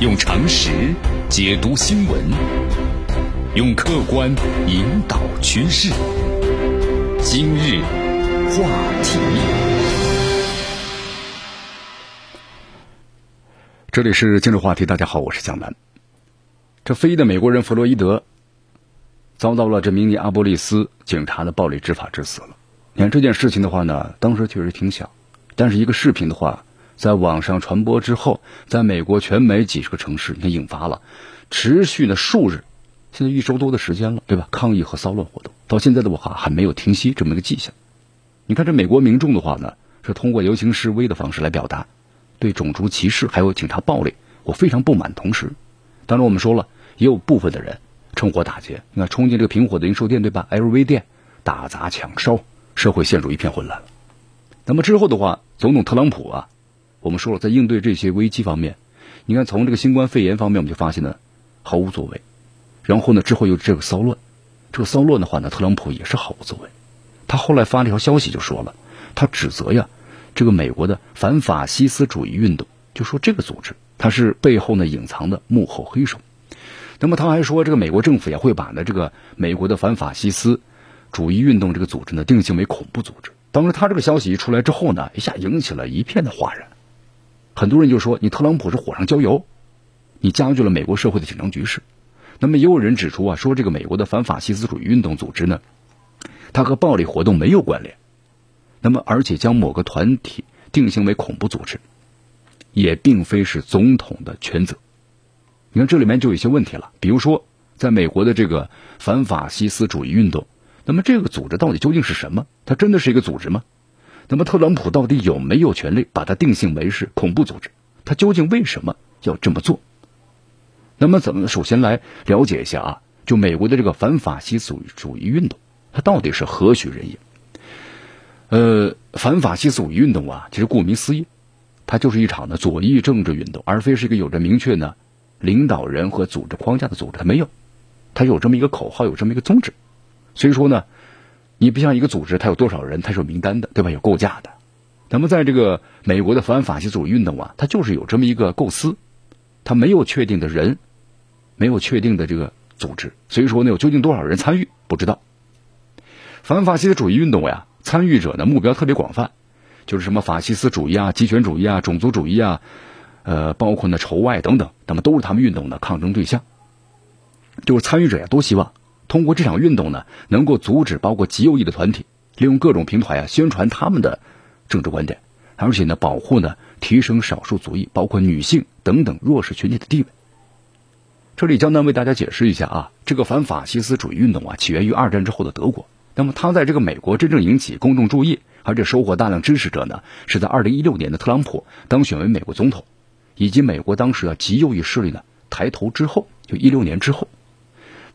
用常识解读新闻，用客观引导趋势。今日话题，这里是今日话题。大家好，我是蒋楠。这非裔的美国人弗洛伊德遭到了这明尼阿波利斯警察的暴力执法致死了。你看这件事情的话呢，当时确实挺小，但是一个视频的话。在网上传播之后，在美国全美几十个城市，你看引发了持续的数日，现在一周多的时间了，对吧？抗议和骚乱活动到现在的话还没有停息这么一个迹象。你看这美国民众的话呢，是通过游行示威的方式来表达对种族歧视还有警察暴力我非常不满。同时，当然我们说了，也有部分的人趁火打劫，你看冲进这个平火的零售店，对吧？LV 店打砸抢烧，社会陷入一片混乱了。那么之后的话，总统特朗普啊。我们说了，在应对这些危机方面，你看从这个新冠肺炎方面，我们就发现呢毫无作为。然后呢，之后又这个骚乱，这个骚乱的话呢，特朗普也是毫无作为。他后来发了一条消息，就说了，他指责呀这个美国的反法西斯主义运动，就说这个组织它是背后呢隐藏的幕后黑手。那么他还说，这个美国政府也会把呢这个美国的反法西斯主义运动这个组织呢定性为恐怖组织。当时他这个消息一出来之后呢，一下引起了一片的哗然。很多人就说你特朗普是火上浇油，你加剧了美国社会的紧张局势。那么也有人指出啊，说这个美国的反法西斯主义运动组织呢，它和暴力活动没有关联。那么而且将某个团体定性为恐怖组织，也并非是总统的全责。你看这里面就有一些问题了，比如说在美国的这个反法西斯主义运动，那么这个组织到底究竟是什么？它真的是一个组织吗？那么特朗普到底有没有权利把它定性为是恐怖组织？他究竟为什么要这么做？那么，怎么首先来了解一下啊？就美国的这个反法西斯主义运动，它到底是何许人也？呃，反法西斯主义运动啊，其实顾名思义，它就是一场的左翼政治运动，而非是一个有着明确呢领导人和组织框架的组织。它没有，它有这么一个口号，有这么一个宗旨。所以说呢。你不像一个组织，它有多少人，它是有名单的，对吧？有构架的。那么，在这个美国的反法西斯主义运动啊，它就是有这么一个构思，它没有确定的人，没有确定的这个组织，所以说呢，有究竟多少人参与不知道。反法西斯主义运动呀，参与者呢目标特别广泛，就是什么法西斯主义啊、极权主义啊、种族主义啊，呃，包括呢仇外等等，那么都是他们运动的抗争对象。就是参与者呀，都希望。通过这场运动呢，能够阻止包括极右翼的团体利用各种平台啊宣传他们的政治观点，而且呢保护呢提升少数族裔，包括女性等等弱势群体的地位。这里江南为大家解释一下啊，这个反法西斯主义运动啊起源于二战之后的德国，那么它在这个美国真正引起公众注意，而且收获大量支持者呢，是在二零一六年的特朗普当选为美国总统，以及美国当时啊极右翼势力呢抬头之后，就一六年之后。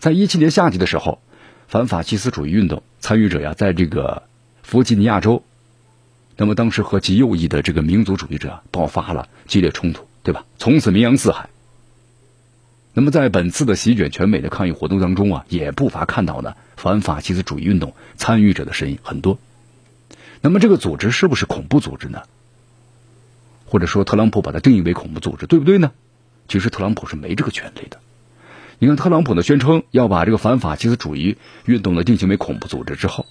在一七年夏季的时候，反法西斯主义运动参与者呀，在这个弗吉尼亚州，那么当时和极右翼的这个民族主义者爆发了激烈冲突，对吧？从此名扬四海。那么在本次的席卷全美的抗议活动当中啊，也不乏看到呢反法西斯主义运动参与者的身影很多。那么这个组织是不是恐怖组织呢？或者说特朗普把它定义为恐怖组织，对不对呢？其实特朗普是没这个权利的。你看，特朗普呢宣称要把这个反法西斯主义运动呢定性为恐怖组织之后，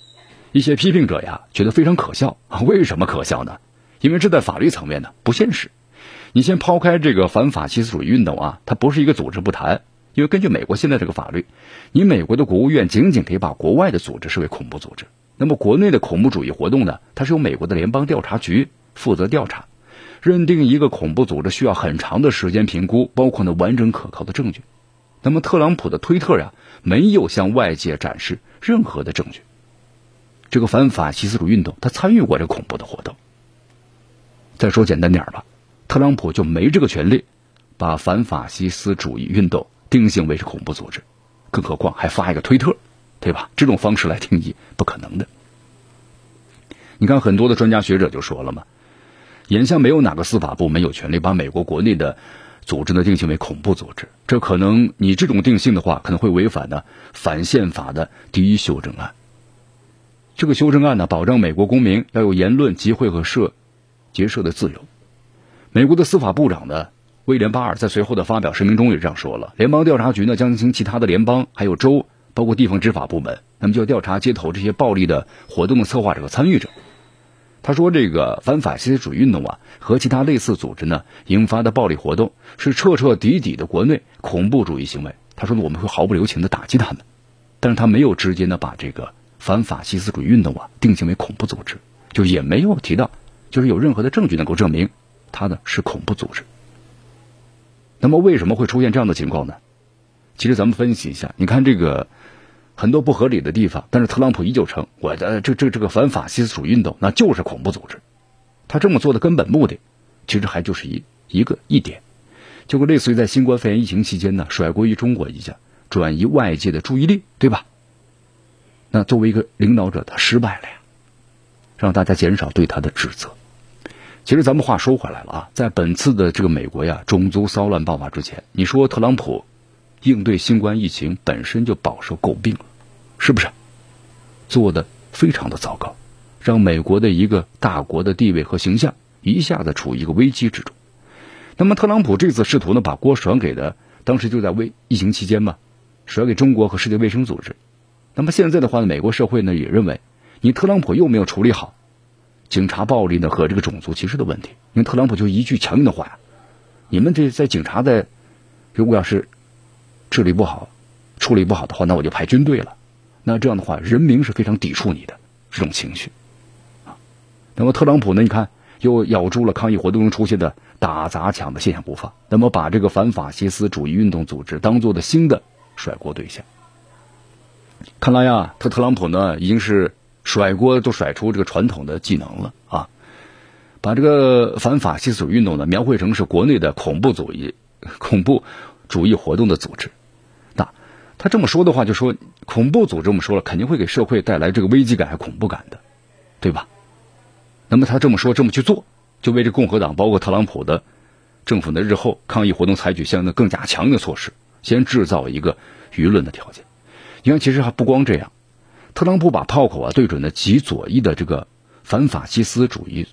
一些批评者呀觉得非常可笑。为什么可笑呢？因为这在法律层面呢不现实。你先抛开这个反法西斯主义运动啊，它不是一个组织不谈。因为根据美国现在这个法律，你美国的国务院仅仅可以把国外的组织视为恐怖组织。那么国内的恐怖主义活动呢，它是由美国的联邦调查局负责调查。认定一个恐怖组织需要很长的时间评估，包括呢完整可靠的证据。那么，特朗普的推特呀，没有向外界展示任何的证据。这个反法西斯主义运动，他参与过这恐怖的活动。再说简单点吧，特朗普就没这个权利，把反法西斯主义运动定性为是恐怖组织，更何况还发一个推特，对吧？这种方式来定义，不可能的。你看，很多的专家学者就说了嘛，眼下没有哪个司法部门有权利把美国国内的。组织呢定性为恐怖组织，这可能你这种定性的话，可能会违反呢反宪法的第一修正案。这个修正案呢，保障美国公民要有言论、集会和社结社的自由。美国的司法部长呢，威廉巴尔在随后的发表声明中也这样说了：联邦调查局呢将经其他的联邦还有州，包括地方执法部门，那么就要调查街头这些暴力的活动的策划者和参与者。他说：“这个反法西斯主义运动啊，和其他类似组织呢引发的暴力活动，是彻彻底底的国内恐怖主义行为。”他说：“我们会毫不留情的打击他们。”但是他没有直接的把这个反法西斯主义运动啊定性为恐怖组织，就也没有提到，就是有任何的证据能够证明他呢是恐怖组织。那么为什么会出现这样的情况呢？其实咱们分析一下，你看这个。很多不合理的地方，但是特朗普依旧称我的这这这个反法西斯主义运动那就是恐怖组织。他这么做的根本目的，其实还就是一一个一点，就跟类似于在新冠肺炎疫情期间呢甩锅于中国一下，转移外界的注意力，对吧？那作为一个领导者，他失败了呀，让大家减少对他的指责。其实咱们话说回来了啊，在本次的这个美国呀种族骚乱爆发之前，你说特朗普。应对新冠疫情本身就饱受诟病了，是不是？做的非常的糟糕，让美国的一个大国的地位和形象一下子处于一个危机之中。那么特朗普这次试图呢把锅甩给的，当时就在危疫情期间嘛，甩给中国和世界卫生组织。那么现在的话呢，美国社会呢也认为，你特朗普又没有处理好警察暴力呢和这个种族歧视的问题。因为特朗普就一句强硬的话呀，你们这在警察的，如果要是。治理不好，处理不好的话，那我就派军队了。那这样的话，人民是非常抵触你的这种情绪啊。那么特朗普呢？你看又咬住了抗议活动中出现的打砸抢的现象不放，那么把这个反法西斯主义运动组织当做的新的甩锅对象。看来呀，特特朗普呢已经是甩锅都甩出这个传统的技能了啊，把这个反法西斯主义运动呢描绘成是国内的恐怖主义恐怖主义活动的组织。他这么说的话，就说恐怖组织，我们说了，肯定会给社会带来这个危机感、和恐怖感的，对吧？那么他这么说，这么去做，就为这共和党，包括特朗普的政府的日后抗议活动采取相应的更加强硬的措施，先制造一个舆论的条件。你看，其实还不光这样，特朗普把炮口啊对准了极左翼的这个反法西斯主义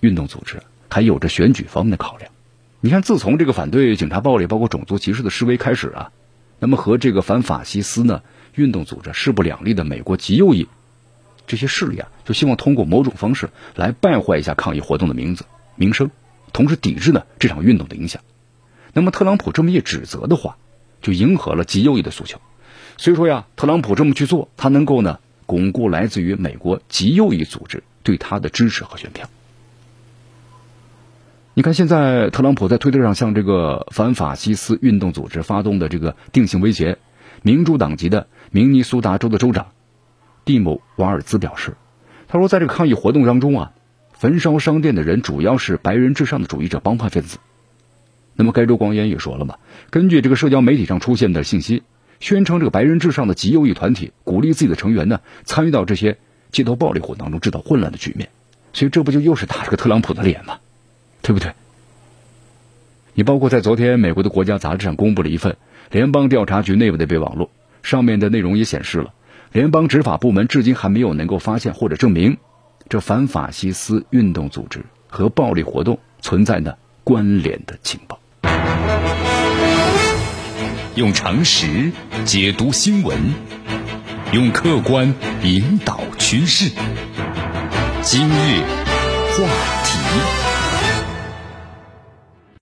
运动组织，还有着选举方面的考量。你看，自从这个反对警察暴力、包括种族歧视的示威开始啊。那么和这个反法西斯呢运动组织势不两立的美国极右翼这些势力啊，就希望通过某种方式来败坏一下抗议活动的名字名声，同时抵制呢这场运动的影响。那么特朗普这么一指责的话，就迎合了极右翼的诉求。所以说呀，特朗普这么去做，他能够呢巩固来自于美国极右翼组织对他的支持和选票。你看，现在特朗普在推特上向这个反法西斯运动组织发动的这个定性威胁，民主党籍的明尼苏达州的州长蒂姆瓦尔兹表示，他说，在这个抗议活动当中啊，焚烧商店的人主要是白人至上的主义者帮派分子。那么，该州官员也说了嘛，根据这个社交媒体上出现的信息，宣称这个白人至上的极右翼团体鼓励自己的成员呢参与到这些街头暴力活动当中，制造混乱的局面。所以，这不就又是打这个特朗普的脸吗？对不对？你包括在昨天，美国的国家杂志上公布了一份联邦调查局内部的备忘录，上面的内容也显示了，联邦执法部门至今还没有能够发现或者证明这反法西斯运动组织和暴力活动存在的关联的情报。用常识解读新闻，用客观引导趋势。今日话。